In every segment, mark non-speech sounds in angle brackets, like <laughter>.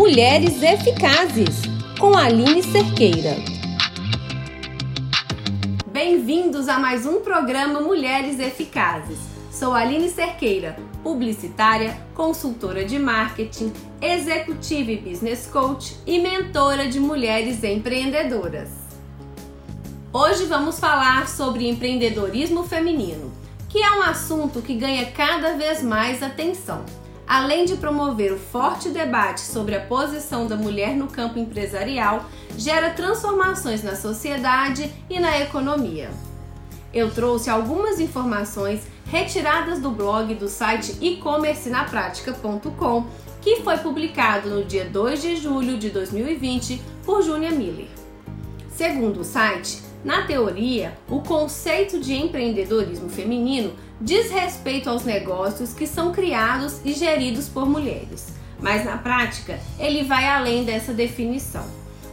Mulheres Eficazes, com Aline Cerqueira. Bem-vindos a mais um programa Mulheres Eficazes. Sou Aline Cerqueira, publicitária, consultora de marketing, executiva e business coach e mentora de mulheres empreendedoras. Hoje vamos falar sobre empreendedorismo feminino, que é um assunto que ganha cada vez mais atenção além de promover o forte debate sobre a posição da mulher no campo empresarial, gera transformações na sociedade e na economia. Eu trouxe algumas informações retiradas do blog do site e-commercenaprática.com, que foi publicado no dia 2 de julho de 2020 por Júnia Miller. Segundo o site, na teoria, o conceito de empreendedorismo feminino diz respeito aos negócios que são criados e geridos por mulheres, mas na prática ele vai além dessa definição.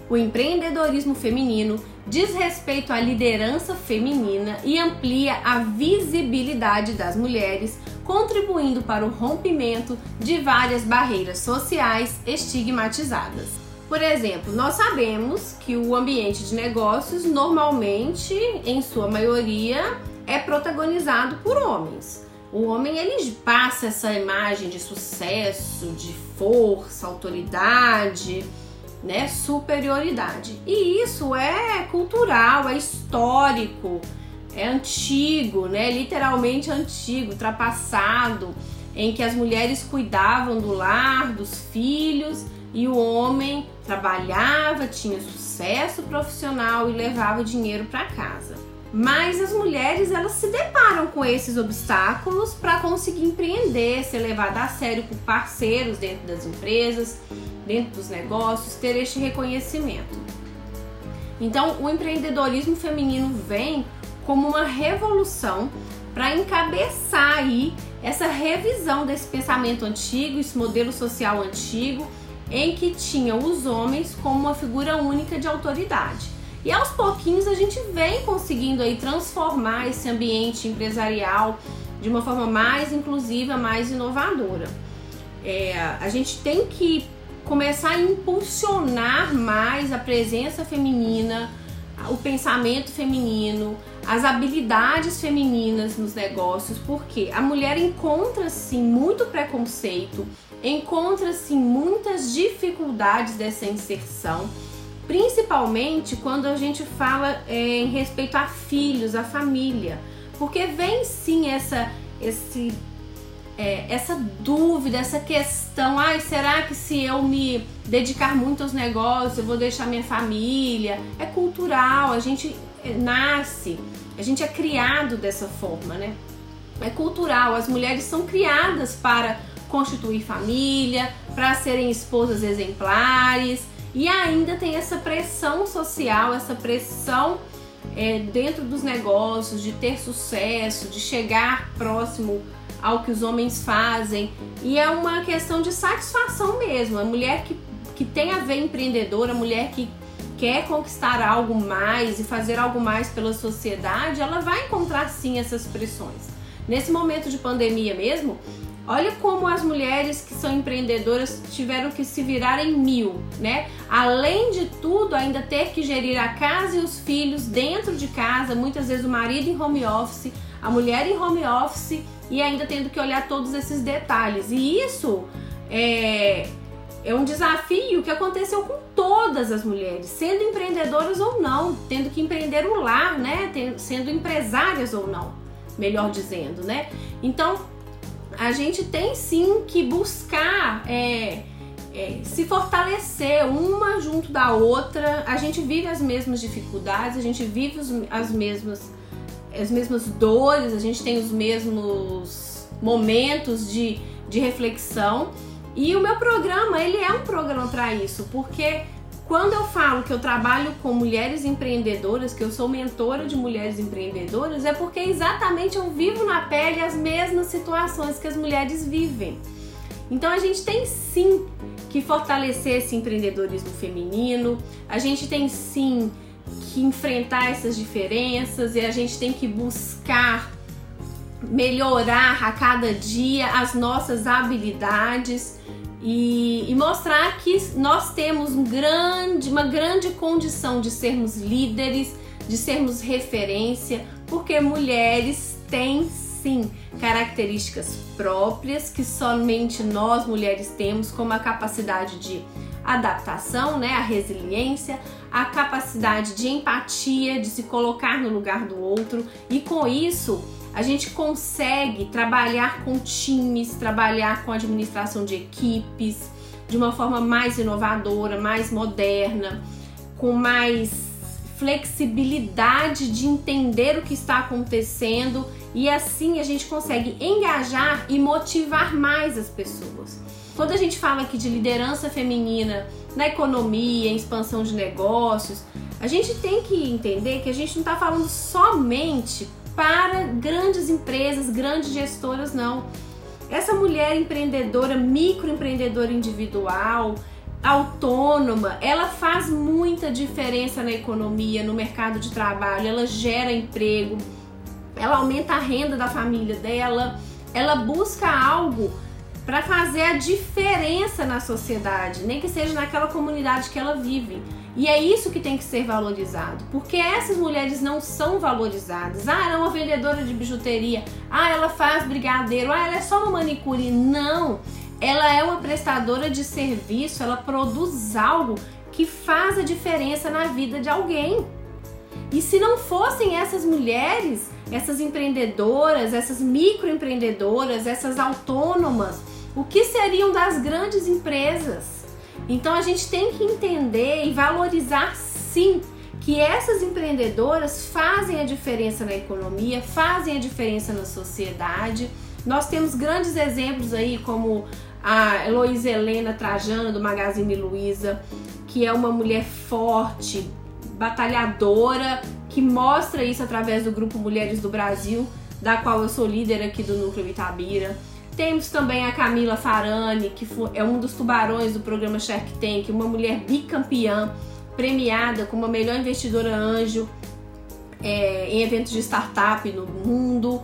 O empreendedorismo feminino diz respeito à liderança feminina e amplia a visibilidade das mulheres, contribuindo para o rompimento de várias barreiras sociais estigmatizadas. Por exemplo, nós sabemos que o ambiente de negócios normalmente, em sua maioria, é protagonizado por homens. O homem ele passa essa imagem de sucesso, de força, autoridade, né, superioridade. E isso é cultural, é histórico, é antigo, né, literalmente antigo, ultrapassado, em que as mulheres cuidavam do lar, dos filhos e o homem trabalhava, tinha sucesso profissional e levava dinheiro para casa. Mas as mulheres elas se deparam com esses obstáculos para conseguir empreender, ser levada a sério por parceiros dentro das empresas, dentro dos negócios, ter este reconhecimento. Então, o empreendedorismo feminino vem como uma revolução para encabeçar aí essa revisão desse pensamento antigo, esse modelo social antigo, em que tinha os homens como uma figura única de autoridade. E aos pouquinhos a gente vem conseguindo aí transformar esse ambiente empresarial de uma forma mais inclusiva, mais inovadora. É, a gente tem que começar a impulsionar mais a presença feminina, o pensamento feminino, as habilidades femininas nos negócios, porque a mulher encontra sim muito preconceito, encontra sim muitas dificuldades dessa inserção principalmente quando a gente fala é, em respeito a filhos, a família, porque vem sim essa esse é, essa dúvida, essa questão, ai, será que se eu me dedicar muito aos negócios, eu vou deixar minha família? É cultural, a gente é, nasce, a gente é criado dessa forma, né? É cultural, as mulheres são criadas para constituir família, para serem esposas exemplares, e ainda tem essa pressão social, essa pressão é, dentro dos negócios de ter sucesso, de chegar próximo ao que os homens fazem. E é uma questão de satisfação mesmo. A mulher que, que tem a ver empreendedora, a mulher que quer conquistar algo mais e fazer algo mais pela sociedade, ela vai encontrar sim essas pressões. Nesse momento de pandemia mesmo, Olha como as mulheres que são empreendedoras tiveram que se virar em mil, né? Além de tudo, ainda ter que gerir a casa e os filhos dentro de casa, muitas vezes o marido em home office, a mulher em home office e ainda tendo que olhar todos esses detalhes. E isso é, é um desafio que aconteceu com todas as mulheres, sendo empreendedoras ou não, tendo que empreender o lar, né? Sendo empresárias ou não, melhor dizendo, né? Então, a gente tem sim que buscar é, é, se fortalecer uma junto da outra. A gente vive as mesmas dificuldades, a gente vive os, as mesmas as mesmas dores, a gente tem os mesmos momentos de, de reflexão. E o meu programa, ele é um programa para isso, porque quando eu falo que eu trabalho com mulheres empreendedoras, que eu sou mentora de mulheres empreendedoras, é porque exatamente eu vivo na pele as mesmas situações que as mulheres vivem. Então a gente tem sim que fortalecer esse empreendedorismo feminino, a gente tem sim que enfrentar essas diferenças e a gente tem que buscar melhorar a cada dia as nossas habilidades e, e, mostrar que nós temos um grande, uma grande condição de sermos líderes, de sermos referência, porque mulheres têm sim características próprias que somente nós mulheres temos, como a capacidade de adaptação, né, a resiliência, a capacidade de empatia, de se colocar no lugar do outro, e com isso a gente consegue trabalhar com times, trabalhar com administração de equipes de uma forma mais inovadora, mais moderna, com mais flexibilidade de entender o que está acontecendo e assim a gente consegue engajar e motivar mais as pessoas. Quando a gente fala aqui de liderança feminina na economia, em expansão de negócios, a gente tem que entender que a gente não está falando somente para grandes empresas, grandes gestoras, não. Essa mulher empreendedora, microempreendedora individual, autônoma, ela faz muita diferença na economia, no mercado de trabalho, ela gera emprego, ela aumenta a renda da família dela, ela busca algo para fazer a diferença na sociedade, nem que seja naquela comunidade que ela vive. E é isso que tem que ser valorizado, porque essas mulheres não são valorizadas. Ah, ela é uma vendedora de bijuteria. Ah, ela faz brigadeiro. Ah, ela é só uma manicure. Não, ela é uma prestadora de serviço, ela produz algo que faz a diferença na vida de alguém. E se não fossem essas mulheres, essas empreendedoras, essas microempreendedoras, essas autônomas, o que seriam das grandes empresas. Então a gente tem que entender e valorizar sim que essas empreendedoras fazem a diferença na economia, fazem a diferença na sociedade. Nós temos grandes exemplos aí, como a Heloísa Helena Trajano, do Magazine Luiza, que é uma mulher forte, batalhadora, que mostra isso através do grupo Mulheres do Brasil, da qual eu sou líder aqui do Núcleo Itabira. Temos também a Camila Farani, que é um dos tubarões do programa Shark Tank, uma mulher bicampeã, premiada como a melhor investidora anjo é, em eventos de startup no mundo.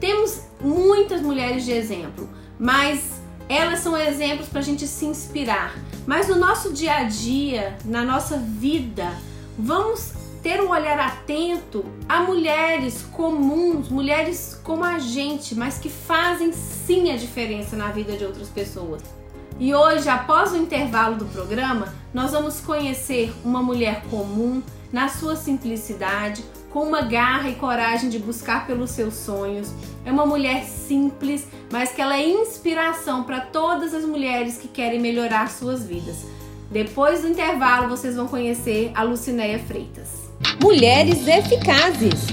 Temos muitas mulheres de exemplo, mas elas são exemplos para a gente se inspirar. Mas no nosso dia a dia, na nossa vida, vamos ter um olhar atento a mulheres comuns, mulheres como a gente, mas que fazem sim a diferença na vida de outras pessoas. E hoje, após o intervalo do programa, nós vamos conhecer uma mulher comum, na sua simplicidade, com uma garra e coragem de buscar pelos seus sonhos. É uma mulher simples, mas que ela é inspiração para todas as mulheres que querem melhorar suas vidas. Depois do intervalo, vocês vão conhecer a Lucinéia Freitas. Mulheres Eficazes.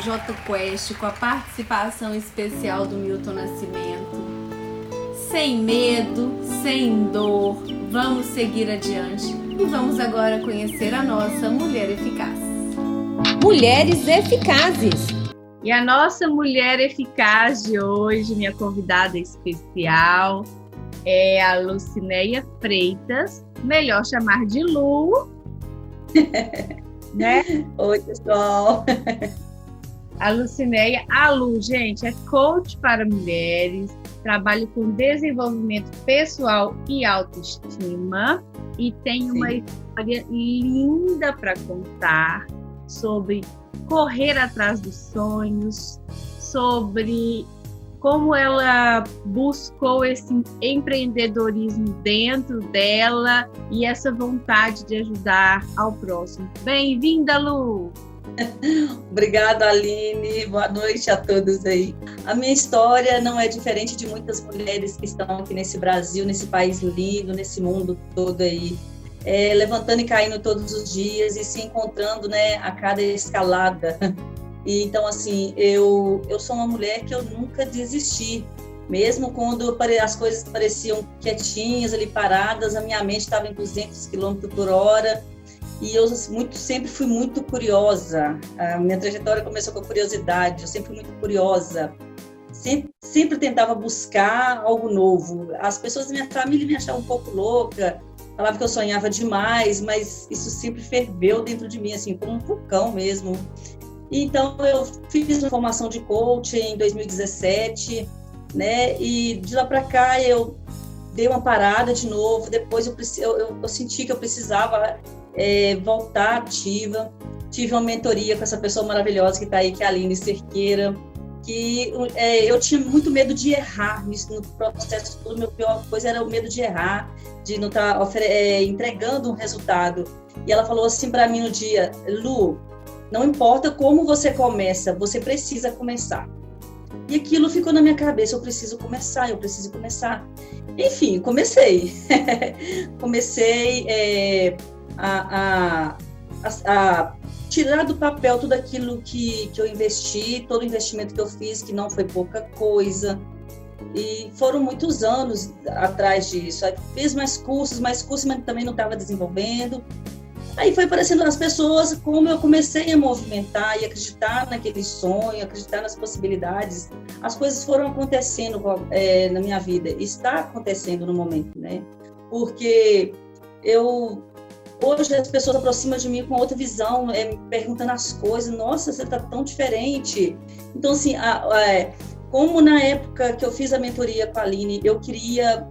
J Quest com a participação especial do Milton Nascimento. Sem medo, sem dor, vamos seguir adiante e vamos agora conhecer a nossa mulher eficaz. Mulheres eficazes. E a nossa mulher eficaz de hoje, minha convidada especial, é a Lucinéia Freitas, melhor chamar de Lu. <laughs> né? <laughs> Oi, pessoal. A Lucinéia, a Lu, gente, é coach para mulheres, trabalha com desenvolvimento pessoal e autoestima e tem Sim. uma história linda para contar sobre correr atrás dos sonhos, sobre como ela buscou esse empreendedorismo dentro dela e essa vontade de ajudar ao próximo. Bem-vinda, Lu! <laughs> Obrigada, Aline. Boa noite a todos aí. A minha história não é diferente de muitas mulheres que estão aqui nesse Brasil, nesse país lindo, nesse mundo todo aí, é, levantando e caindo todos os dias e se encontrando, né, a cada escalada. <laughs> E, então, assim, eu, eu sou uma mulher que eu nunca desisti. Mesmo quando as coisas pareciam quietinhas ali, paradas, a minha mente estava em 200 km por hora e eu muito, sempre fui muito curiosa. A minha trajetória começou com a curiosidade, eu sempre fui muito curiosa. Sempre, sempre tentava buscar algo novo. As pessoas da minha família me achavam um pouco louca, falavam que eu sonhava demais, mas isso sempre ferveu dentro de mim, assim, como um vulcão mesmo. Então, eu fiz uma formação de coach em 2017, né? E de lá para cá eu dei uma parada de novo. Depois eu, eu, eu senti que eu precisava é, voltar ativa. Tive uma mentoria com essa pessoa maravilhosa que está aí, que é a Aline Cerqueira, que é, eu tinha muito medo de errar nisso, no processo. Tudo meu pior coisa era o medo de errar, de não estar tá, é, entregando um resultado. E ela falou assim para mim no dia, Lu, não importa como você começa, você precisa começar. E aquilo ficou na minha cabeça, eu preciso começar, eu preciso começar. Enfim, comecei. <laughs> comecei é, a, a, a, tirar do papel tudo aquilo que, que eu investi, todo o investimento que eu fiz, que não foi pouca coisa. E foram muitos anos atrás disso. Aí fiz mais cursos, mais cursos, mas também não estava desenvolvendo. Aí foi aparecendo as pessoas, como eu comecei a movimentar e acreditar naquele sonho, acreditar nas possibilidades, as coisas foram acontecendo é, na minha vida, está acontecendo no momento, né? Porque eu hoje as pessoas aproximam de mim com outra visão, é, perguntando as coisas, nossa, você está tão diferente. Então assim, a, a, é, como na época que eu fiz a mentoria com a Aline, eu queria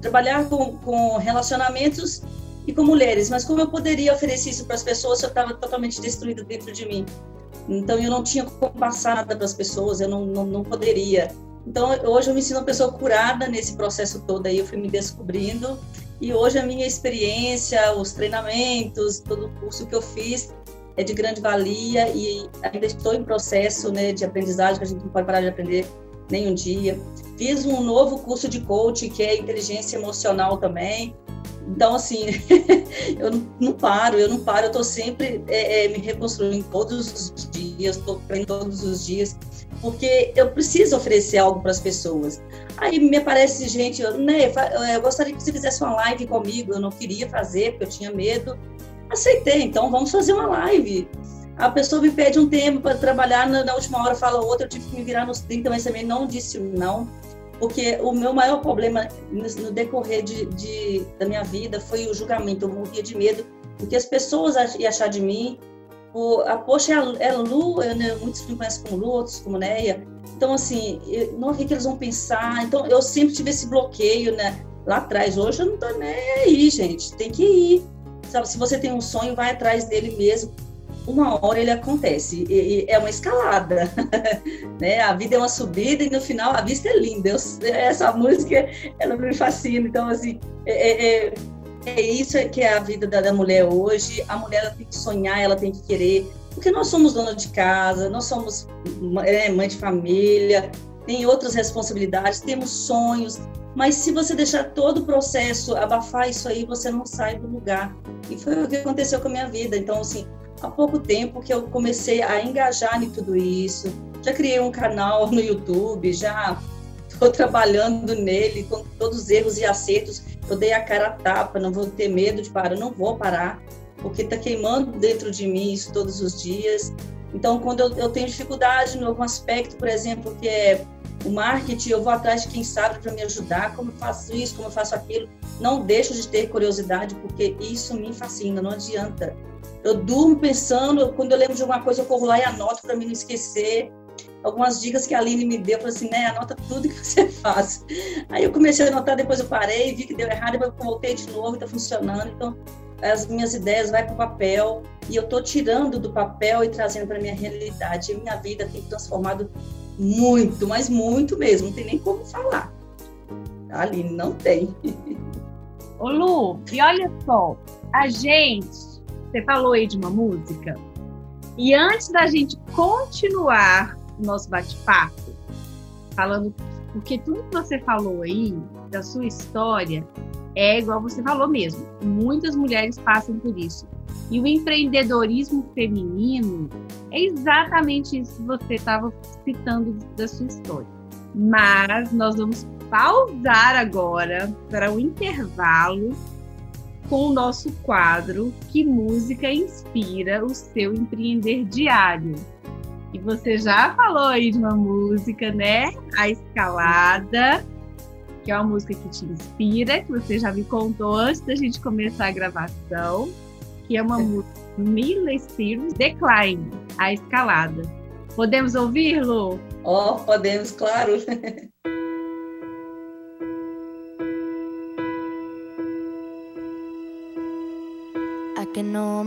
trabalhar com, com relacionamentos e com mulheres, mas como eu poderia oferecer isso para as pessoas se eu estava totalmente destruída dentro de mim? Então eu não tinha como passar nada para as pessoas, eu não, não, não poderia. Então hoje eu me sinto uma pessoa curada nesse processo todo aí, eu fui me descobrindo e hoje a minha experiência, os treinamentos, todo o curso que eu fiz é de grande valia e ainda estou em processo né, de aprendizagem, que a gente não pode parar de aprender nem um dia. Fiz um novo curso de coaching, que é inteligência emocional também. Então, assim, <laughs> eu não paro, eu não paro, eu estou sempre é, é, me reconstruindo todos os dias, estou aprendendo todos os dias, porque eu preciso oferecer algo para as pessoas. Aí me aparece gente, né, eu gostaria que você fizesse uma live comigo, eu não queria fazer, porque eu tinha medo. Aceitei, então vamos fazer uma live. A pessoa me pede um tempo para trabalhar, na, na, última hora fala outra, eu tive que me virar nos 30, mas também não disse não porque o meu maior problema no decorrer de, de, da minha vida foi o julgamento. Eu morria de medo porque as pessoas iam achar de mim. O, a, poxa, é, é Lu, eu, né, muitos me conhecem como Lu, outros como Neia. Então, assim, eu, não, o que, que eles vão pensar? Então, eu sempre tive esse bloqueio, né? Lá atrás, hoje eu não tô nem aí, gente. Tem que ir. Sabe, se você tem um sonho, vai atrás dele mesmo uma hora ele acontece. E, e é uma escalada, <laughs> né? A vida é uma subida e no final a vista é linda. Eu, essa música, ela me fascina. Então, assim, é, é, é isso que é a vida da, da mulher hoje. A mulher ela tem que sonhar, ela tem que querer. Porque nós somos dona de casa, nós somos é, mãe de família, tem outras responsabilidades, temos sonhos, mas se você deixar todo o processo abafar isso aí, você não sai do lugar. E foi o que aconteceu com a minha vida. Então, assim, há pouco tempo que eu comecei a engajar em tudo isso. Já criei um canal no YouTube, já estou trabalhando nele com todos os erros e acertos. Eu dei a cara a tapa, não vou ter medo de parar, não vou parar, porque está queimando dentro de mim isso todos os dias. Então, quando eu, eu tenho dificuldade em algum aspecto, por exemplo, que é o marketing, eu vou atrás de quem sabe para me ajudar, como eu faço isso, como eu faço aquilo. Não deixo de ter curiosidade, porque isso me fascina, não adianta. Eu durmo pensando, quando eu lembro de alguma coisa, eu corro lá e anoto para mim não esquecer. Algumas dicas que a Aline me deu, falou assim, né, anota tudo que <laughs> você faz. Aí eu comecei a anotar, depois eu parei, vi que deu errado, depois eu voltei de novo está funcionando. Então, as minhas ideias vai para o papel e eu estou tirando do papel e trazendo para minha realidade. E minha vida tem transformado muito, mas muito mesmo, não tem nem como falar. Aline, não tem. <laughs> Ô Lu, e olha só, a gente você falou aí de uma música. E antes da gente continuar o nosso bate-papo, falando, porque tudo que você falou aí, da sua história, é igual você falou mesmo. Muitas mulheres passam por isso. E o empreendedorismo feminino é exatamente isso que você estava citando da sua história. Mas nós vamos pausar agora para o intervalo com o nosso quadro Que Música Inspira o Seu Empreender Diário. E você já falou aí de uma música, né? A Escalada, que é uma música que te inspira, que você já me contou antes da gente começar a gravação, que é uma música Miley Cyrus, Decline, a escalada. Podemos ouvir, Lu? Ó, oh, podemos, claro. <laughs>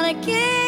trying to keep.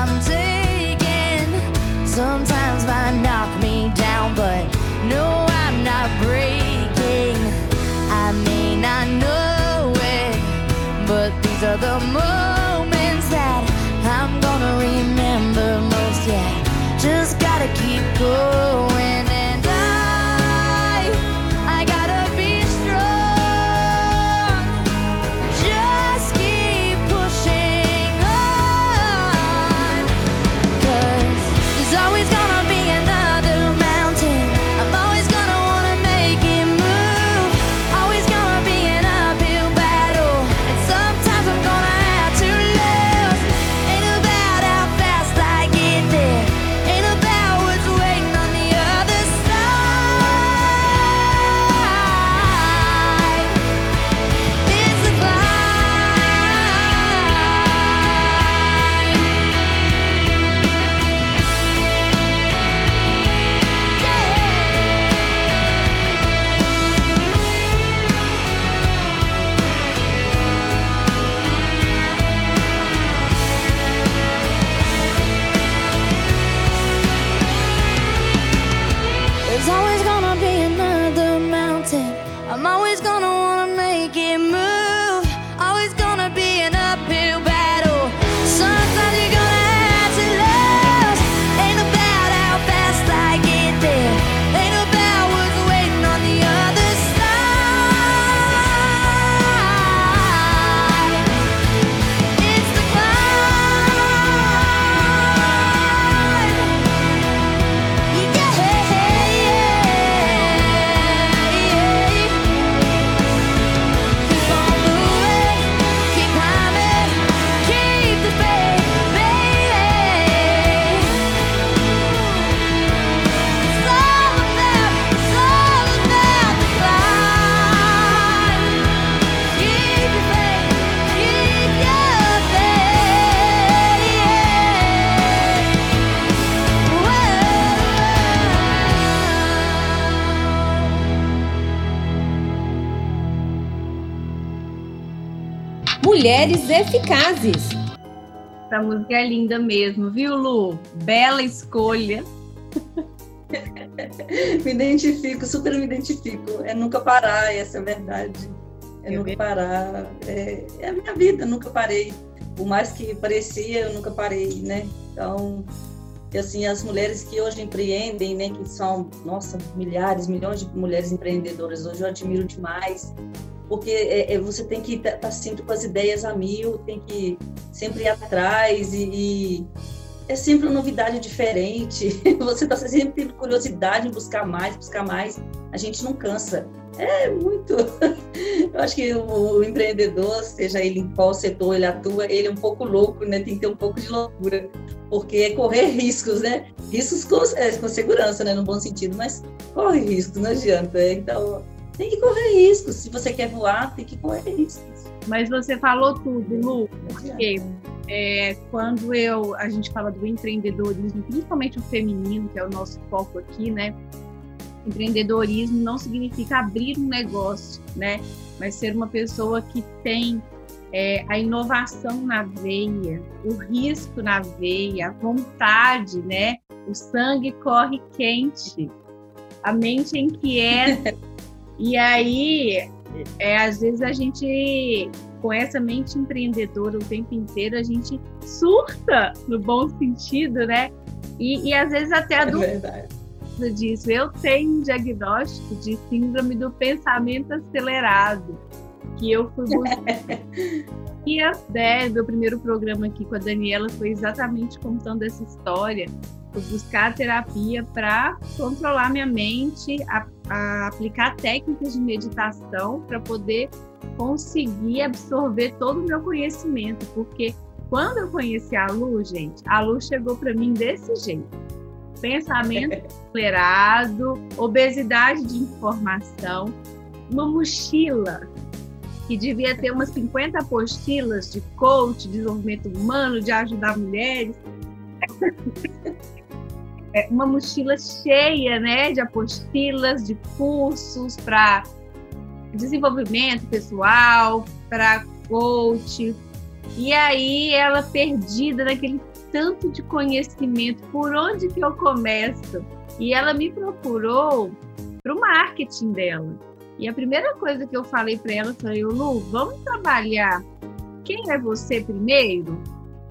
I'm taking, sometimes might knock me down, but no, I'm not breaking. I may not know it, but these are the moments that I'm gonna remember most. Yeah, just gotta keep going, eficazes. Essa música é linda mesmo, viu, Lu? Bela escolha. <laughs> me identifico, super me identifico. É nunca parar, essa é a verdade. É, É nunca parar. É, é a minha vida, nunca parei. Por mais que parecia, eu nunca parei, né? Então, assim, as mulheres que hoje empreendem, né, que são, nossa, milhares, milhões de mulheres empreendedoras, hoje eu admiro demais, porque é, é, você tem que estar tá, sempre com as ideias a mil, tem que sempre ir atrás e, e é sempre uma novidade diferente. <laughs> Você está sempre tendo curiosidade em buscar mais, buscar mais. A gente não cansa. É muito. <laughs> Eu acho que o, o empreendedor, seja ele em qual setor ele atua, ele é um pouco louco, né? Tem que ter um pouco de loucura, porque é correr <laughs> riscos, né? Riscos com, é, com segurança, né? No bom sentido, mas corre riscos, não adianta. Então, tem que correr riscos. Se você quer voar, tem que correr riscos. Mas você falou tudo, Lu, porque é, quando eu a gente fala do empreendedorismo, principalmente o feminino, que é o nosso foco aqui, né? Empreendedorismo não significa abrir um negócio, né? Mas ser uma pessoa que tem é, a inovação na veia, o risco na veia, a vontade, né? O sangue corre quente, a mente inquieta. <laughs> e aí, é, às vezes a gente, com essa mente empreendedora o tempo inteiro, a gente surta no bom sentido, né? E, e às vezes até a é disso. Eu tenho um diagnóstico de síndrome do pensamento acelerado que eu fui <laughs> buscar. e a ideia do primeiro programa aqui com a Daniela foi exatamente contando essa história. Fui buscar terapia para controlar minha mente, a, a aplicar técnicas de meditação para poder conseguir absorver todo o meu conhecimento, porque quando eu conheci a Lu, gente, a Lu chegou para mim desse jeito. Pensamento <laughs> acelerado, obesidade de informação, uma mochila que devia ter umas 50 apostilas de coach, desenvolvimento humano, de ajudar mulheres. É uma mochila cheia né, de apostilas, de cursos para desenvolvimento pessoal, para coach. E aí ela perdida naquele tanto de conhecimento, por onde que eu começo? E ela me procurou para o marketing dela. E a primeira coisa que eu falei para ela foi: Lu, vamos trabalhar quem é você primeiro?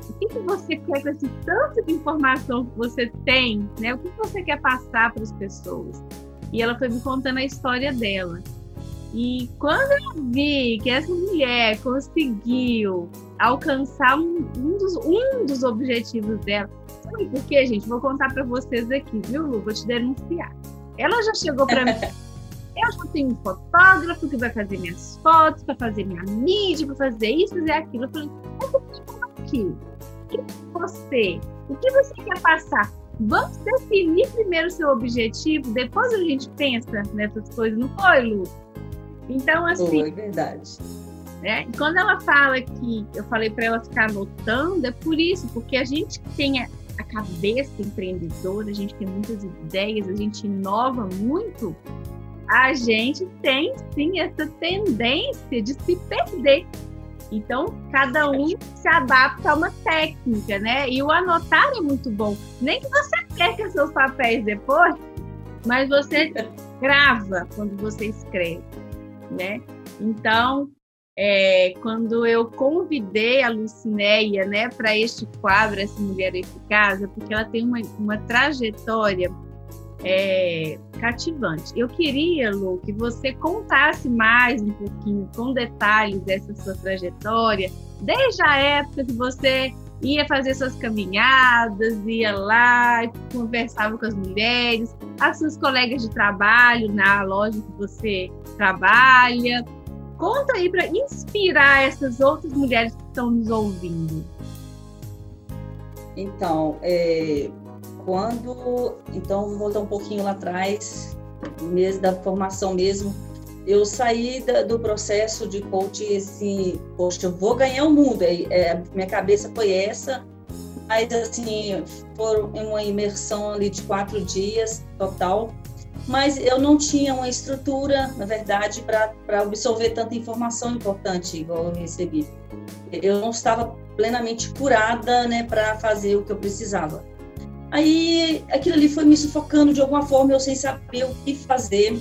O que, que você quer com esse tanto de informação que você tem? Né? O que, que você quer passar para as pessoas? E ela foi me contando a história dela. E quando eu vi que essa mulher conseguiu alcançar um, um, dos, um dos objetivos dela, sabe por quê, gente? Vou contar para vocês aqui, viu, Lu? Vou te denunciar. Ela já chegou para mim <laughs> eu já tenho um fotógrafo que vai fazer minhas fotos, para fazer minha mídia, para fazer isso, fazer aquilo. Eu falei, mas eu aqui. O que você? O que você quer passar? Vamos definir primeiro o seu objetivo, depois a gente pensa nessas coisas, não foi, Lu? Então, assim. Foi verdade. Né? Quando ela fala que eu falei para ela ficar anotando, é por isso, porque a gente tem a, a cabeça empreendedora, a gente tem muitas ideias, a gente inova muito, a gente tem sim essa tendência de se perder. Então, cada um se adapta a uma técnica, né? E o anotar é muito bom. Nem que você perca seus papéis depois, mas você <laughs> grava quando você escreve, né? Então, é, quando eu convidei a Lucinéia, né, para este quadro, essa mulher eficaz, é porque ela tem uma, uma trajetória é, cativante. Eu queria, Lu, que você contasse mais um pouquinho, com detalhes, dessa sua trajetória, desde a época que você ia fazer suas caminhadas, ia lá, conversava com as mulheres, as suas colegas de trabalho na loja que você trabalha. Conta aí para inspirar essas outras mulheres que estão nos ouvindo. Então, é, quando, então vou voltar um pouquinho lá atrás, mesmo da formação mesmo, eu saí da, do processo de coach assim, poxa, eu vou ganhar o mundo, é, é, minha cabeça foi essa, mas assim, foi uma imersão ali de quatro dias total, mas eu não tinha uma estrutura, na verdade, para absorver tanta informação importante igual eu recebi. Eu não estava plenamente curada, né, para fazer o que eu precisava. Aí aquilo ali foi me sufocando de alguma forma, eu sem saber o que fazer.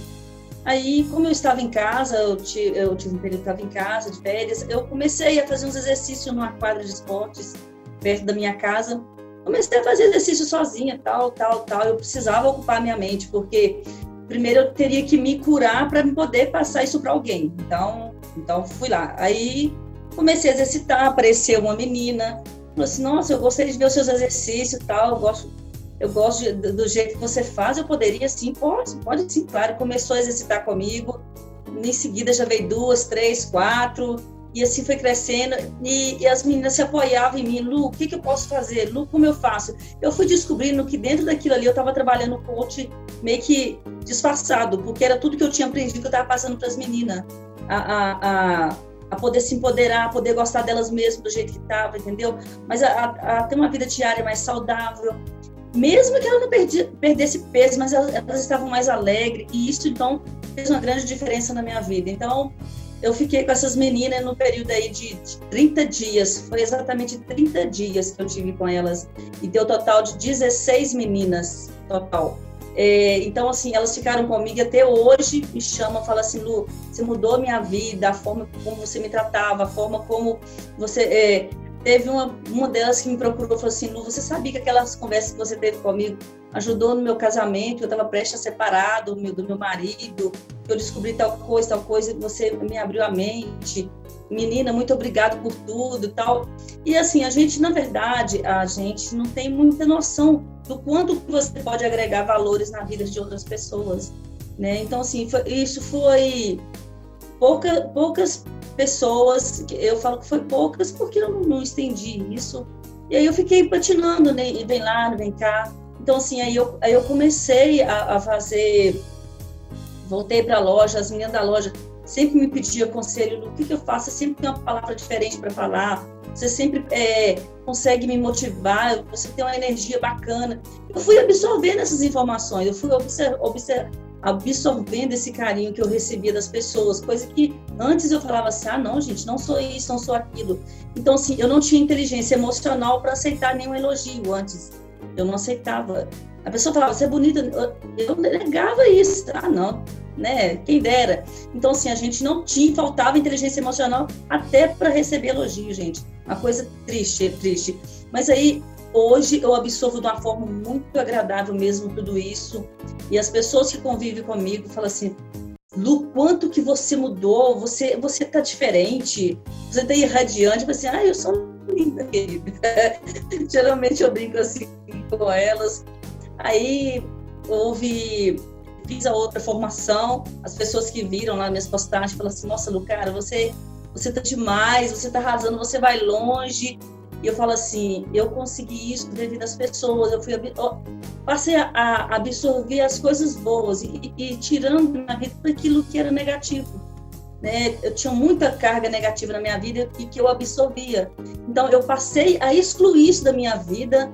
Aí, como eu estava em casa, eu, tive, eu tive um período que estava em casa, de férias, eu comecei a fazer uns exercícios numa quadra de esportes perto da minha casa. Comecei a fazer exercício sozinha, tal, tal, tal. Eu precisava ocupar minha mente, porque primeiro eu teria que me curar para poder passar isso para alguém. Então, então fui lá. Aí comecei a exercitar, apareceu uma menina, assim, nossa, eu gostei de ver os seus exercícios tal, eu gosto, eu gosto de, do jeito que você faz, eu poderia sim, pode, pode sim, claro. Começou a exercitar comigo, em seguida já veio duas, três, quatro, e assim foi crescendo, e, e as meninas se apoiavam em mim, Lu, o que, que eu posso fazer? Lu, como eu faço? Eu fui descobrindo que dentro daquilo ali eu estava trabalhando coach meio que disfarçado, porque era tudo que eu tinha aprendido que eu estava passando para as meninas. A, a, a a poder se empoderar, a poder gostar delas mesmas do jeito que estava, entendeu? Mas a, a, a, ter uma vida diária mais saudável, mesmo que ela não perdi, perdesse peso, mas elas, elas, estavam mais alegres, e isso então fez uma grande diferença na minha vida. Então, eu fiquei com essas meninas no período aí de, de 30 dias, foi exatamente 30 dias que eu tive com elas, e deu total de 16 meninas total. É, então, assim, elas ficaram comigo até hoje, me chamam, falam assim, Lu, você mudou minha vida, a forma como você me tratava, a forma como você... É, teve uma, uma delas que me procurou, falou assim, Lu, você sabia que aquelas conversas que você teve comigo ajudou no meu casamento, eu estava prestes a separar do meu, do meu marido, eu descobri tal coisa, tal coisa, você me abriu a mente, menina, muito obrigado por tudo tal. E assim, a gente, na verdade, a gente não tem muita noção do quanto você pode agregar valores na vida de outras pessoas, né? Então, assim, foi, isso foi pouca, poucas pessoas, eu falo que foi poucas porque eu não, estendi isso, e aí eu fiquei patinando, né? E vem lá, vem cá. Então, assim, aí eu, aí eu comecei a, a fazer, voltei para a loja, as meninas da loja sempre me pediam conselho do que, que eu faço, eu sempre tenho uma palavra diferente para falar, você sempre é, consegue me motivar, você tem uma energia bacana. Eu fui absorvendo essas informações, eu fui absorvendo esse carinho que eu recebia das pessoas, coisa que antes eu falava assim, ah, não, gente, não sou isso, não sou aquilo. Então, assim, eu não tinha inteligência emocional para aceitar nenhum elogio antes. Eu não aceitava. A pessoa falava, você é bonita, eu negava isso. Ah, não, né? Quem dera. Então, assim, a gente não tinha, faltava inteligência emocional até para receber elogio, gente. Uma coisa triste, triste. Mas aí, hoje, eu absorvo de uma forma muito agradável mesmo tudo isso. E as pessoas que convivem comigo falam assim, Lu, quanto que você mudou, você você tá diferente, você tá irradiante, você, assim, ah, eu sou linda, querida. <laughs> Geralmente eu brinco assim com elas. Aí houve fiz a outra formação, as pessoas que viram lá minhas postagens falaram assim, nossa, Lu, cara, você, você tá demais, você tá arrasando, você vai longe. E eu falo assim, eu consegui isso devido às pessoas, eu fui passei a, absorver as coisas boas e, e tirando na vida aquilo que era negativo. Né? Eu tinha muita carga negativa na minha vida e que eu absorvia. Então eu passei a excluir isso da minha vida,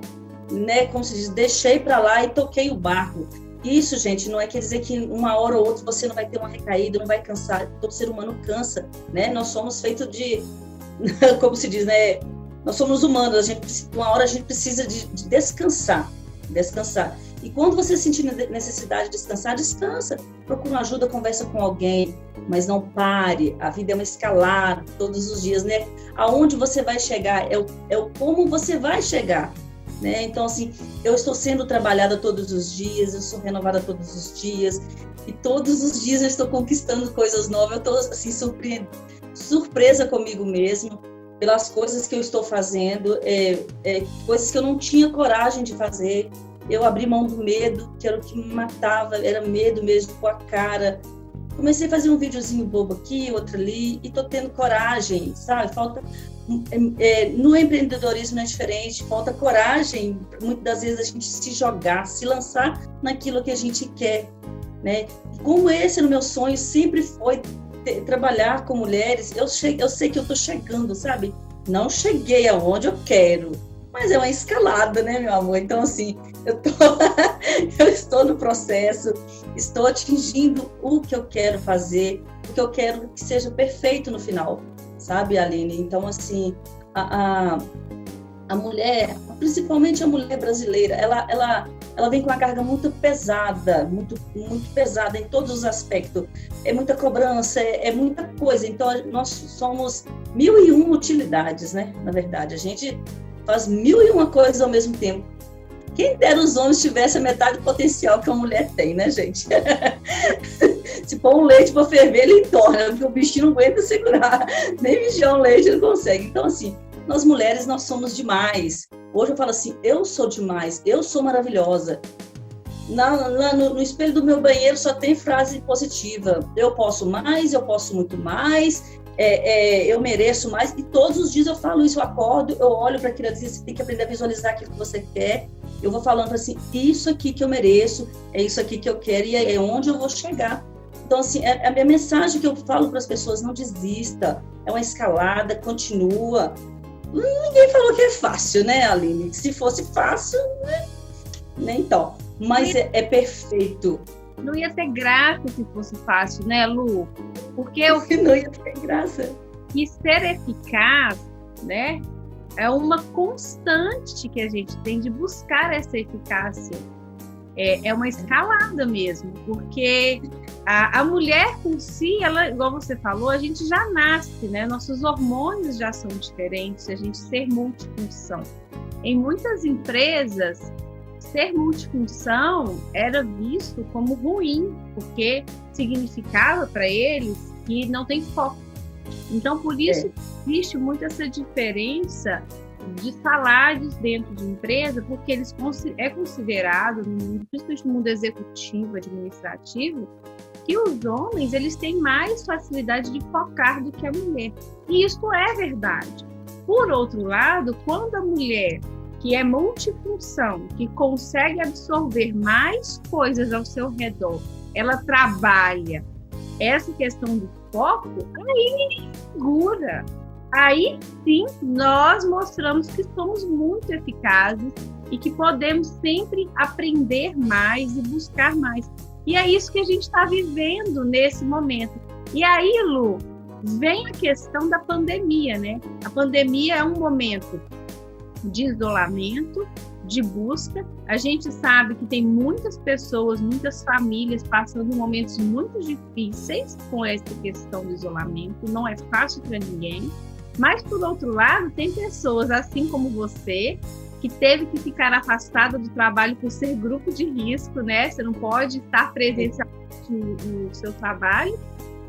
né? Como se diz, deixei para lá e toquei o barco. Isso, gente, não é quer dizer que uma hora ou outra você não vai ter uma recaída, não vai cansar. Todo ser humano cansa, né? Nós somos feitos de, <laughs> como se diz, né? Nós somos humanos. A gente, uma hora a gente precisa de, de descansar, descansar. E quando você sentir necessidade de descansar, descansa. Procura ajuda, conversa com alguém, mas não pare. A vida é uma escalada todos os dias, né? Aonde você vai chegar é o, é o como você vai chegar. Né? Então, assim, eu estou sendo trabalhada todos os dias, eu sou renovada todos os dias, e todos os dias eu estou conquistando coisas novas, eu estou, assim, surpre... surpresa comigo mesmo, pelas coisas que eu estou fazendo, é, é, coisas que eu não tinha coragem de fazer, eu abri mão do medo, que era o que me matava, era medo mesmo com a cara. Comecei a fazer um videozinho bobo aqui, outro ali, e tô tendo coragem, sabe? Falta é, no empreendedorismo é diferente, falta coragem, muitas das vezes a gente se jogar, se lançar naquilo que a gente quer, né? Como esse no meu sonho sempre foi ter, trabalhar com mulheres, eu, che, eu sei que eu estou chegando, sabe? Não cheguei aonde eu quero, mas é uma escalada, né, meu amor? Então, assim, <laughs> eu, tô, eu estou no processo, estou atingindo o que eu quero fazer, o que eu quero que seja perfeito no final sabe, Aline? Então, assim, a, a, a mulher, principalmente a mulher brasileira, ela, ela, ela vem com uma carga muito pesada, muito, muito pesada em todos os aspectos. É muita cobrança, é, é muita coisa. Então, nós somos mil e uma utilidades, né? Na verdade, a gente faz mil e uma coisas ao mesmo tempo. Quem dera os homens tivessem a metade do potencial que a mulher tem, né, gente? <laughs> Se pôr um leite para ferver, ele entorna, porque o bichinho não aguenta segurar, nem vigiar um leite ele consegue. Então, assim, nós mulheres, nós somos demais. Hoje eu falo assim, eu sou demais, eu sou maravilhosa. Na, na, no, no, espelho do meu banheiro só tem frase positiva. Eu posso mais, eu posso muito mais, é, é, eu mereço mais. E todos os dias eu falo isso, eu acordo, eu olho para aquilo e digo, você tem que aprender a visualizar aquilo que você quer. Eu vou falando assim, isso aqui que eu mereço, é isso aqui que eu quero e é onde eu vou chegar. Então, assim, é, é a minha mensagem que eu falo para as pessoas: não desista, é uma escalada, continua. Ninguém falou que é fácil, né, Aline? Se fosse fácil, né? nem então. Mas é, é perfeito. Não ia ter graça se fosse fácil, né, Lu? Porque <laughs> o que não ia ter graça. E ser eficaz, né, é uma constante que a gente tem de buscar essa eficácia. É, é uma escalada mesmo, porque a, a, mulher por si, ela, igual você falou, a gente já nasce, né? Nossos hormônios já são diferentes, a gente ser multifunção. Em muitas empresas, ser multifunção era visto como ruim, porque significava para eles que não tem foco. Então, por isso é. existe muito essa diferença de salários dentro de empresa, porque eles é considerado, principalmente no mundo executivo, administrativo, que os homens eles têm mais facilidade de focar do que a mulher. E isso é verdade. Por outro lado, quando a mulher que é multifunção, que consegue absorver mais coisas ao seu redor, ela trabalha essa questão do foco, aí segura. Aí sim, nós mostramos que somos muito eficazes e que podemos sempre aprender mais e buscar mais. E é isso que a gente está vivendo nesse momento. E aí, Lu, vem a questão da pandemia, né? A pandemia é um momento de isolamento, de busca. A gente sabe que tem muitas pessoas, muitas famílias passando momentos muito difíceis com essa questão do isolamento. Não é fácil para ninguém. Mas, por outro lado, tem pessoas, assim como você, que teve que ficar afastada do trabalho por ser grupo de risco, né? Você não pode estar presencialmente no seu trabalho.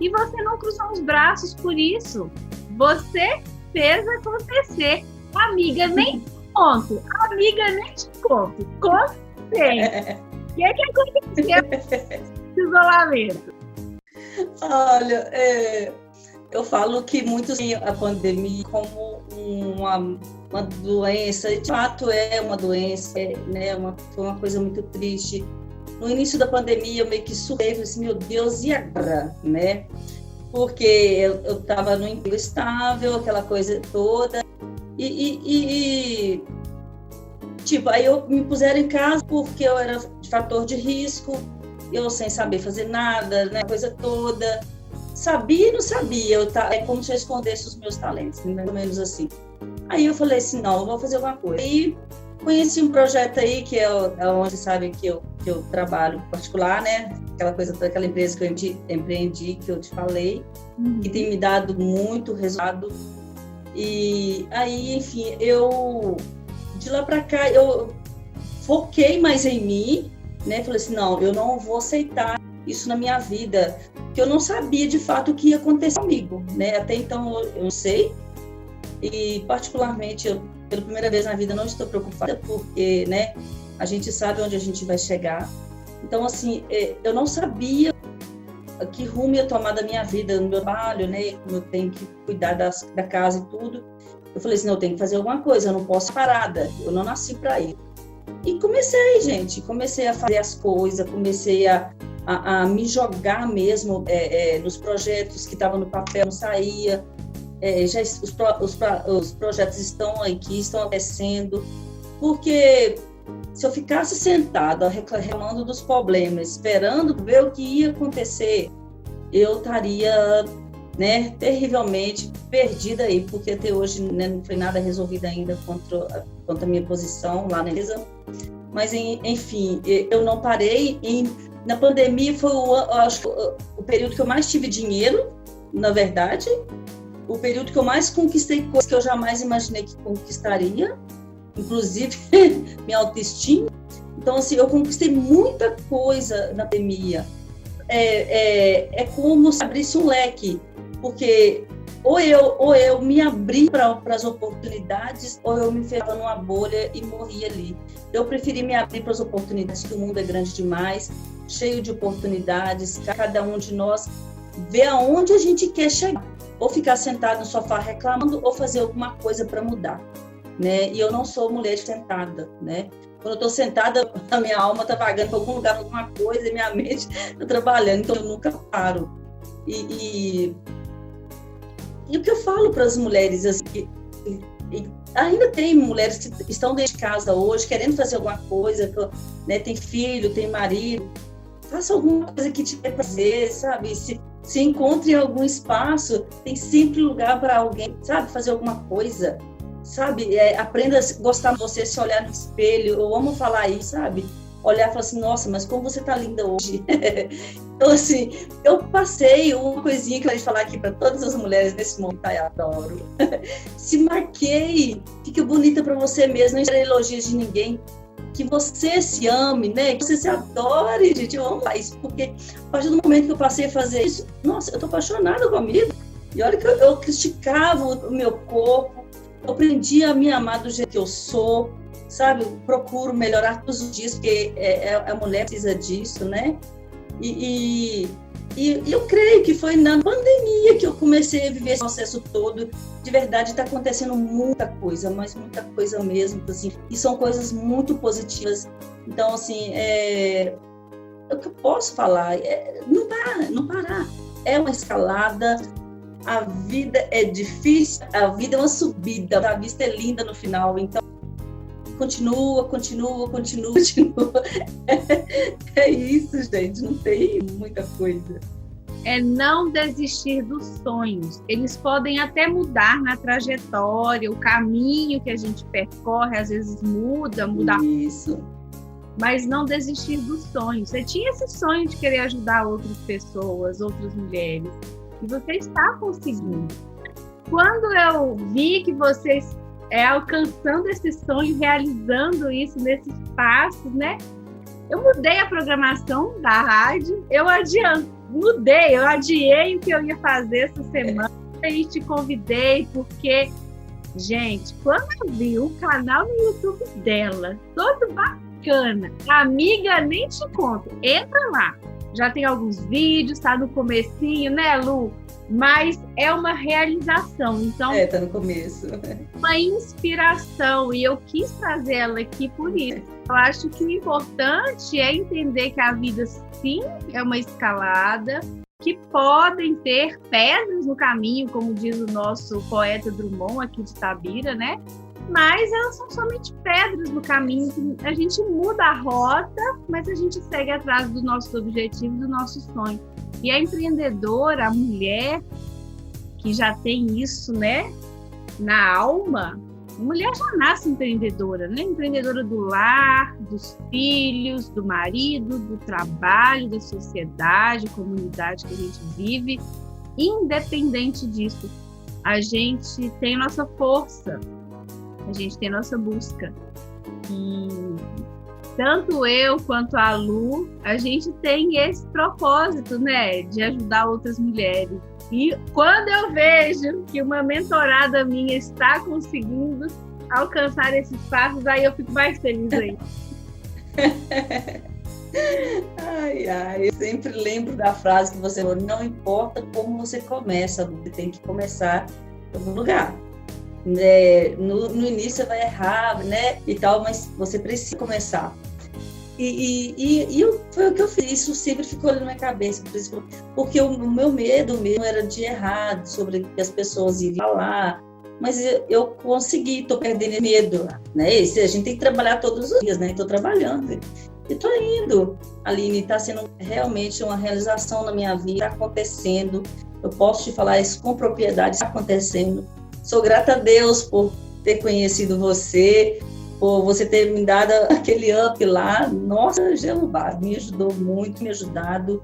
E você não cruzou os braços por isso. Você fez acontecer. Amiga, nem conto. Amiga, nem te conto. Conta O que é que aconteceu no <laughs> isolamento? Olha, é, eu falo que muitos têm a pandemia como uma, uma doença, de fato é uma doença, é, né, uma, foi uma coisa muito triste. No início da pandemia eu meio que surtei, assim, meu Deus, e agora, né? Porque eu estava no emprego estável, aquela coisa toda, e, e, e, tipo, aí eu me puseram em casa porque eu era de fator de risco, eu sem saber fazer nada, né, coisa toda sabia e não sabia. Eu tá, é como se eu escondesse os meus talentos, mais ou menos assim. Aí eu falei assim, não, eu vou fazer alguma coisa. Aí conheci um projeto aí que é, é onde sabem que eu, que eu trabalho particular, né? Aquela coisa daquela empresa que eu empreendi, que eu te falei, uhum. que tem me dado muito resultado. E aí, enfim, eu de lá para cá eu foquei mais em mim, né? Falei assim, não, eu não vou aceitar isso na minha vida, que eu não sabia de fato o que ia acontecer comigo, né? Até então eu não sei. E particularmente, eu, pela primeira vez na vida, não estou preocupada porque, né, a gente sabe onde a gente vai chegar. Então, assim, é, eu não sabia que rumo ia tomar da minha vida, no meu trabalho, né? Como eu tenho que cuidar das, da casa e tudo. Eu falei assim, não, eu tenho que fazer alguma coisa, eu não posso parada, eu não nasci para ir. E comecei, gente, comecei a fazer as coisas, comecei a, a, a me jogar mesmo é, é, nos projetos que estavam no papel, não saía. É, já os, os, os, projetos estão aqui, estão acontecendo, porque se eu ficasse sentada reclamando dos problemas, esperando ver o que ia acontecer, eu estaria né, terrivelmente perdida aí, porque até hoje né, não foi nada resolvido ainda contra, contra a minha posição lá na empresa. Mas, enfim, eu não parei na pandemia foi o, acho, o período que eu mais tive dinheiro, na verdade. O período que eu mais conquistei coisas que eu jamais imaginei que conquistaria, inclusive <laughs> minha autoestima. Então, assim, eu conquistei muita coisa na pandemia. É, é, é como se abrisse um leque, porque ou eu, ou eu me abri para as oportunidades, ou eu me fechava numa bolha e morria ali. Eu preferi me abrir para as oportunidades, que o mundo é grande demais, cheio de oportunidades, cada um de nós vê aonde a gente quer chegar, ou ficar sentado no sofá reclamando, ou fazer alguma coisa para mudar, né? E eu não sou mulher sentada, né? Quando eu estou sentada, <laughs> a minha alma está vagando para algum lugar, alguma coisa, e minha mente está <laughs> trabalhando, então eu nunca paro. E, e, e o que eu falo para as mulheres, assim, e, e, ainda tem mulheres que estão dentro de casa hoje, querendo fazer alguma coisa, né, tem filho, tem marido, faça alguma coisa que te dê prazer, sabe? Se, se encontre em algum espaço, tem sempre lugar para alguém, sabe? Fazer alguma coisa sabe? É, aprenda a gostar de você, se olhar no espelho. Eu amo falar isso, sabe? Olhar e falar assim, nossa, mas como você tá linda hoje. <laughs> então, assim, eu passei uma coisinha que a gente falar aqui para todas as mulheres nesse momento, ai, adoro. <laughs> se marquei, fique bonita para você mesmo, não espere elogios de ninguém. Que você se ame, né? Que você se adore, gente. Eu amo isso, porque a partir do momento que eu passei a fazer isso, nossa, eu tô apaixonada comigo. E olha que eu, eu criticava o meu corpo, eu aprendi a me amar do jeito que eu sou, sabe? Procuro melhorar todos os dias, porque é, é, a mulher precisa disso, né? E, e, e, eu creio que foi na pandemia que eu comecei a viver esse processo todo. De verdade, está acontecendo muita coisa, mas muita coisa mesmo, assim, e são coisas muito positivas. Então, assim, é, o que eu posso falar é não parar, não parar. É uma escalada, a vida é difícil, a vida é uma subida, a vista é linda no final, então continua, continua, continua, <laughs> continua. É, isso, gente, não tem muita coisa. É não desistir dos sonhos. Eles podem até mudar na trajetória, o caminho que a gente percorre, às vezes muda, muda. Isso. Mas não desistir dos sonhos. Você tinha esse sonho de querer ajudar outras pessoas, outras mulheres e você está conseguindo. Quando eu vi que vocês é alcançando esse sonho, realizando isso nesses passos, né? Eu mudei a programação da rádio, eu adiantei, mudei, eu adiei o que eu ia fazer essa semana <laughs> e te convidei porque, gente, quando eu vi o canal no YouTube dela, todo bacana, amiga, nem te conto, entra lá, já tem alguns vídeos, tá no comecinho, né, Lu? Mas é uma realização, então... É, tá no começo. <laughs> Uma inspiração, e eu quis trazer ela aqui por isso. Eu acho que o importante é entender que a vida, sim, é uma escalada, que podem ter pedras no caminho, como diz o nosso poeta Drummond aqui de Tabira, né? Mas elas são somente pedras no caminho. A gente muda a rota, mas a gente segue atrás dos nossos objetivos, do nosso sonho. E a empreendedora, a mulher que já tem isso, né, na alma, a mulher já nasce empreendedora, né? Empreendedora do lar, dos filhos, do marido, do trabalho, da sociedade, comunidade que a gente vive. Independente disso, a gente tem nossa força, a gente tem nossa busca. E tanto eu quanto a Lu, a gente tem esse propósito, né, de ajudar outras mulheres. E quando eu vejo que uma mentorada minha está conseguindo alcançar esses passos, aí eu fico mais feliz aí. <laughs> ai, ai, eu sempre lembro da frase que você falou: não importa como você começa, você tem que começar em algum lugar né, no, no, início você vai errar, né, e tal, mas você precisa começar. E, e, e, eu, foi o que eu fiz, isso sempre ficou na minha cabeça, porque o, o meu medo mesmo era de errar, sobre que as pessoas iriam falar, mas eu, eu consegui, estou perdendo medo, né, Esse, a gente tem que trabalhar todos os dias, né, estou trabalhando, e estou indo, Aline, está sendo realmente uma realização na minha vida, está acontecendo, eu posso te falar isso com propriedade, está acontecendo, Sou grata a Deus por ter conhecido você, por você ter me dado <laughs> aquele up lá. Nossa, Jeová, me ajudou muito, me ajudado.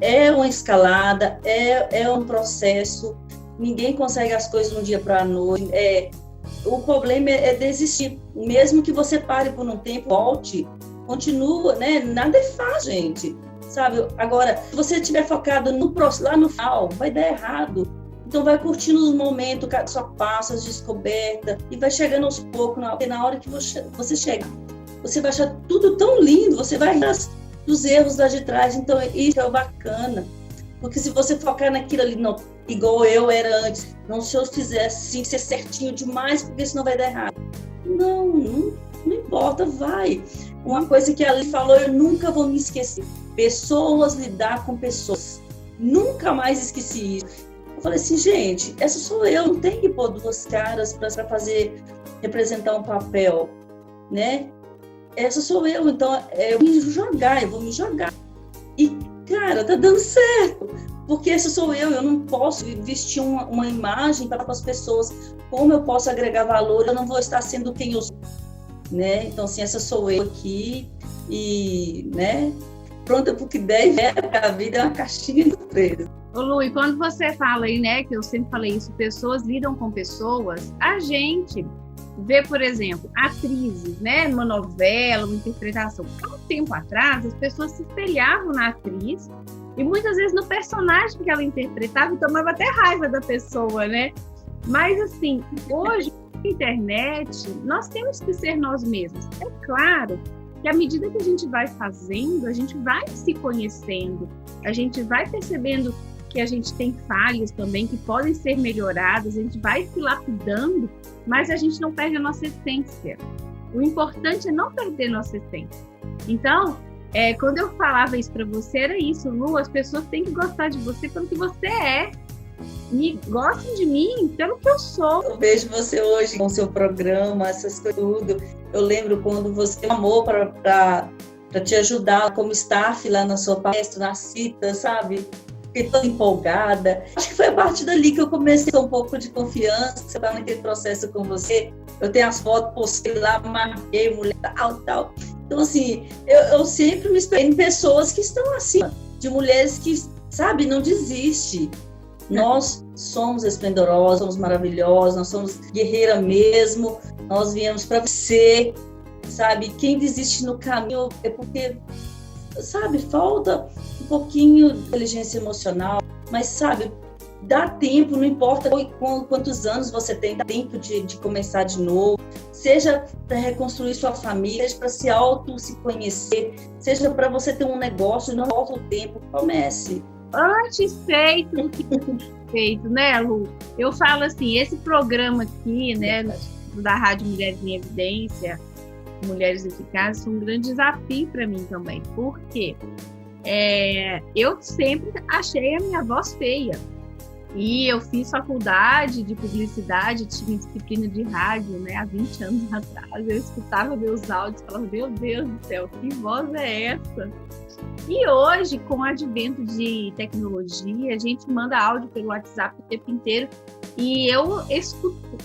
É uma escalada, é, é um processo. Ninguém consegue as coisas de um dia para a noite. É, o problema é, desistir. Mesmo que você pare por um tempo, volte, continua, né? Nada é fácil, gente. Sabe? Agora, se você estiver focado no lá no final, vai dar errado. Então vai curtindo os momentos, só passa, as descobertas, e vai chegando aos poucos, porque na hora que você chega, você vai achar tudo tão lindo, você vai rir dos erros lá de trás. Então isso é bacana. Porque se você focar naquilo ali, não, igual eu era antes, não se eu fizesse assim, ser certinho demais, porque senão vai dar errado. Não, não Não importa, vai. Uma coisa que ela falou, eu nunca vou me esquecer. Pessoas lidar com pessoas. Nunca mais esqueci isso. Eu falei assim, gente, essa sou eu, não tem que pôr duas caras para fazer, representar um papel, né? Essa sou eu, então é, eu vou me jogar, eu vou me jogar. E, cara, tá dando certo, porque essa sou eu, eu não posso vestir uma, uma imagem para as pessoas. Como eu posso agregar valor? Eu não vou estar sendo quem eu sou, né? Então, assim, essa sou eu aqui e, né? Pronta porque deve, a vida é uma caixinha de surpresa. Ô Lu, e quando você fala aí, né, que eu sempre falei isso, pessoas lidam com pessoas, a gente vê, por exemplo, atrizes, né, numa novela, uma interpretação. Há um tempo atrás, as pessoas se espelhavam na atriz e muitas vezes no personagem que ela interpretava e tomava até raiva da pessoa, né? Mas assim, hoje, <laughs> na internet, nós temos que ser nós mesmos. É claro que à medida que a gente vai fazendo, a gente vai se conhecendo, a gente vai percebendo que a gente tem falhas também que podem ser melhoradas, a gente vai se lapidando, mas a gente não perde a nossa essência. O importante é não perder nossa essência. Então, é, quando eu falava isso para você, era isso, Lu, as pessoas têm que gostar de você pelo que você é. E gostem de mim pelo que eu sou. Eu vejo você hoje com seu programa, essas coisas tudo. Eu lembro quando você amou para te ajudar como staff lá na sua palestra, na cita, sabe? Fiquei toda empolgada. Acho que foi a partir dali que eu comecei um pouco de confiança, você estava naquele processo com você. Eu tenho as fotos, postei lá, marquei, mulher, tal, tal. Então, assim, eu, eu sempre me espelho em pessoas que estão acima, de mulheres que, sabe, não desiste. Nós somos esplendorosas, somos maravilhosas, nós somos guerreira mesmo, nós viemos para ser, sabe? Quem desiste no caminho é porque, sabe, falta pouquinho de inteligência emocional, mas sabe, dá tempo, não importa quantos anos você tem, dá tempo de, de começar de novo, seja para reconstruir sua família, seja para se auto se conhecer, seja para você ter um negócio, não falta o tempo, comece. Antes feito do que feito, né, Lu? Eu falo assim, esse programa aqui, né, da Rádio Mulheres em Evidência, Mulheres Eficazes, foi um grande desafio para mim também. Por quê? é, eu sempre achei a minha voz feia. E eu fiz faculdade de publicidade, tinha disciplina de rádio, né, há 20 anos <laughs> atrás. Eu escutava meus áudios e falava, meu Deus do céu, que voz é essa? E hoje, com o advento de tecnologia, a gente manda áudio pelo WhatsApp o tempo inteiro. E eu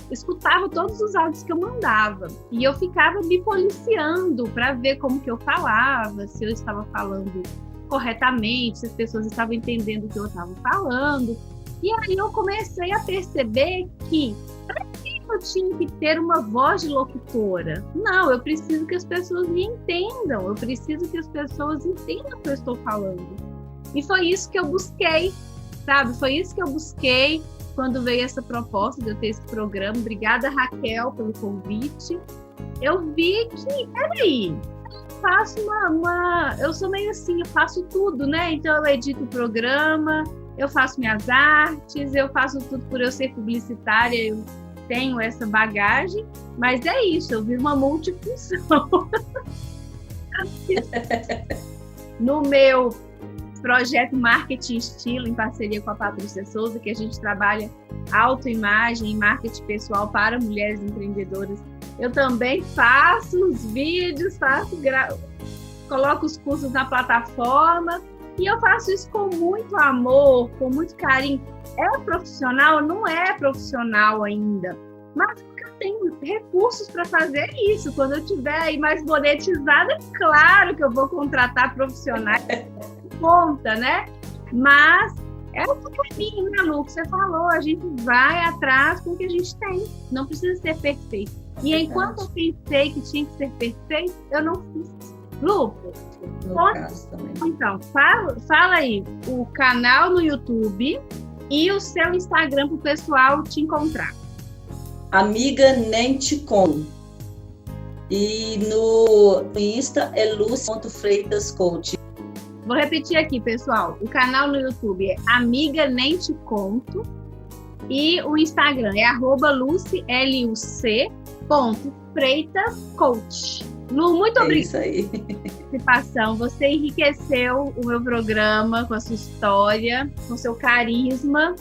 escutava todos os áudios que eu mandava. E eu ficava me policiando para ver como que eu falava, se eu estava falando corretamente, se as pessoas estavam entendendo o que eu estava falando. E aí eu comecei a perceber que para que eu tinha que ter uma voz de locutora? Não, eu preciso que as pessoas me entendam, eu preciso que as pessoas entendam o que eu estou falando. E foi isso que eu busquei, sabe? Foi isso que eu busquei quando veio essa proposta de eu ter esse programa. Obrigada, Raquel, pelo convite. Eu vi que, peraí, faço uma, uma, Eu sou meio assim, eu faço tudo, né? Então eu edito o programa, eu faço minhas artes, eu faço tudo por eu ser publicitária, eu tenho essa bagagem, mas é isso, eu vi uma multifunção. <laughs> no meu projeto Marketing Estilo, em parceria com a Patrícia Souza, que a gente trabalha autoimagem e marketing pessoal para mulheres empreendedoras eu também faço os vídeos, faço gra... coloco os cursos na plataforma e eu faço isso com muito amor, com muito carinho. É profissional? Não é profissional ainda, mas tenho recursos para fazer isso. Quando eu tiver aí mais monetizada, claro que eu vou contratar profissionais <laughs> conta, né? Mas é o caminho, né, Lu? Que você falou, a gente vai atrás com o que a gente tem. Não precisa ser perfeito. E enquanto eu pensei que tinha que ser perfeito, eu não fiz. Lu, então, fala, fala aí o canal no YouTube e o seu Instagram para o pessoal te encontrar. Amiga Nenticom. E no Insta é luz.freitascoach. Vou repetir aqui, pessoal. O canal no YouTube é Amiga Nem Te Conto. E o Instagram é arroba Lucy, L-U-C, ponto Freitas Coach. Lu, muito É obrigada pela participação. Você enriqueceu o meu programa com a sua história, com seu carisma.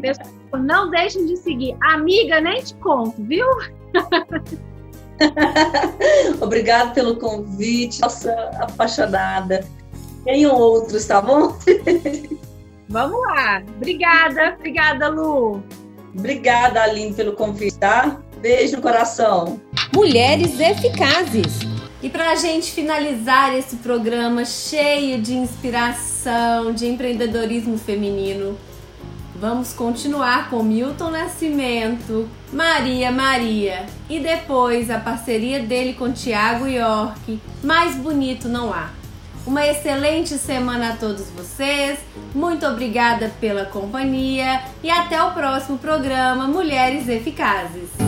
Pessoal, Não deixem de seguir. Amiga, nem te conto, viu? <laughs> Obrigado pelo convite. Nossa, apaixonada. Tenham outros, tá bom? <laughs> Vamos lá. Obrigada, obrigada, Lu. Obrigada, Aline, pelo convite, tá? Beijo no coração. Mulheres Eficazes. E para a gente finalizar esse programa cheio de inspiração, de empreendedorismo feminino, vamos continuar com Milton Nascimento, Maria Maria e depois a parceria dele com Tiago York. Mais bonito não há. Uma excelente semana a todos vocês. Muito obrigada pela companhia e até o próximo programa Mulheres Eficazes.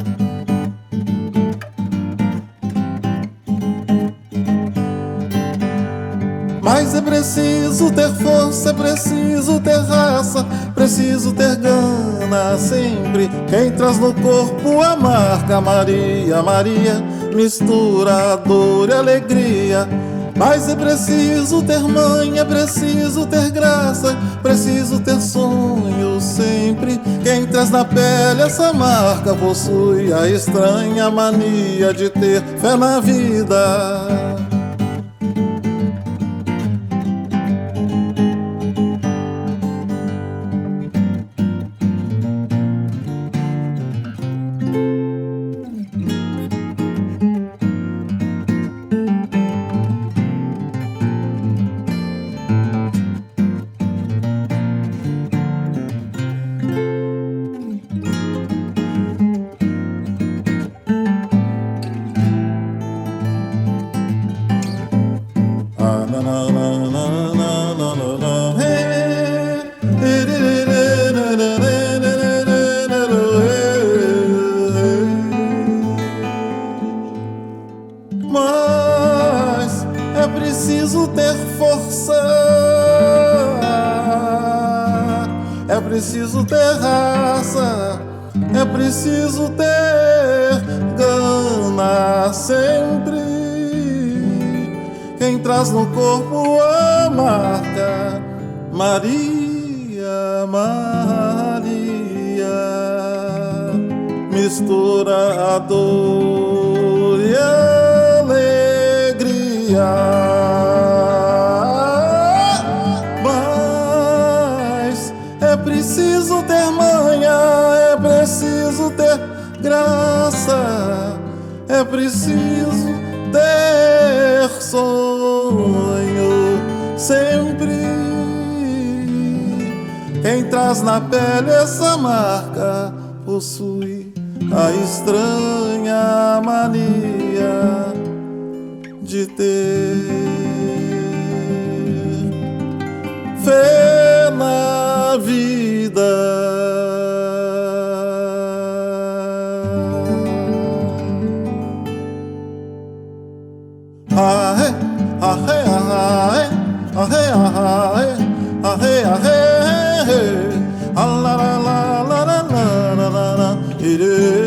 Mas é preciso ter força, é preciso ter raça, preciso ter gana sempre. Quem traz no corpo a marca Maria, Maria, mistura dor e alegria. Mas é preciso ter mãe, é preciso ter graça, preciso ter sonho sempre. Quem traz na pele essa marca possui a estranha mania de ter fé na vida. dili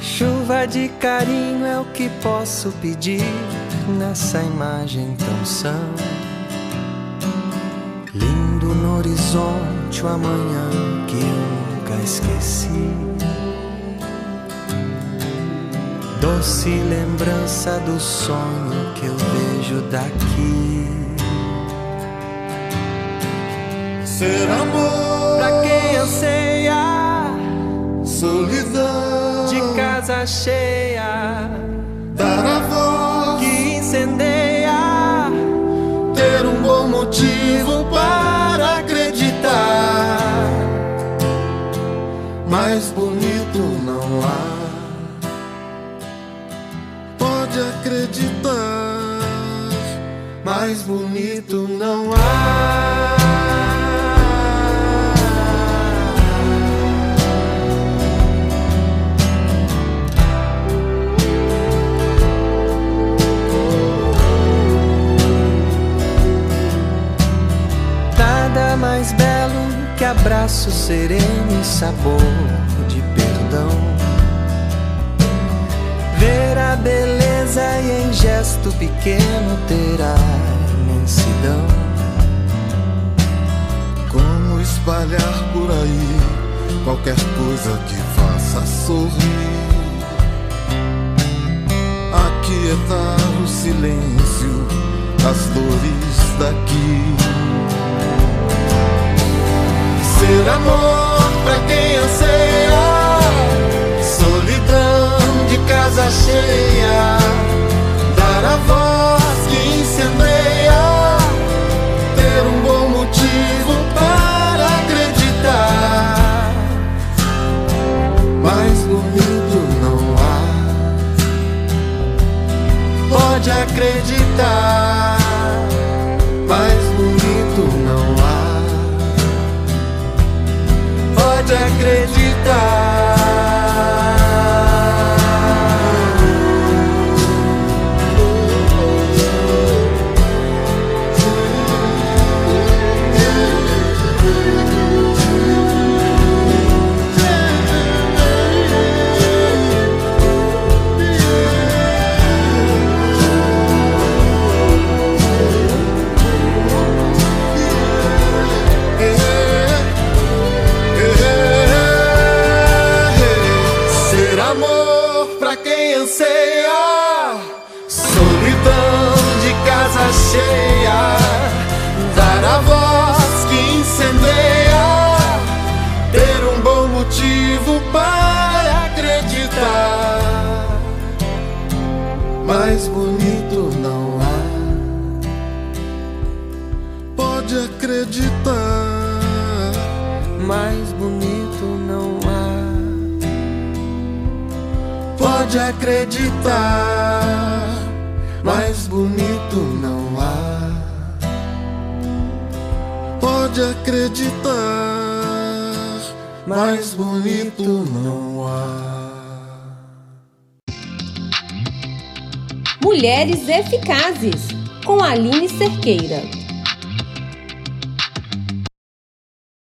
Chuva de carinho é o que posso pedir nessa imagem tão sã. Lindo no horizonte o amanhã que eu nunca esqueci. Doce lembrança do sonho que eu vejo daqui. Ser amor Quem anseia solidão de casa cheia dar a voz que incendeia. ter um bom motivo para acreditar. Mais bonito não há. Pode acreditar. Mais bonito abraço sereno e sabor de perdão. Ver a beleza e em gesto pequeno ter a imensidão. Como espalhar por aí qualquer coisa que faça sorrir. Aquietar o silêncio, as dores daqui. Ser amor pra quem anseia, solidão de casa cheia,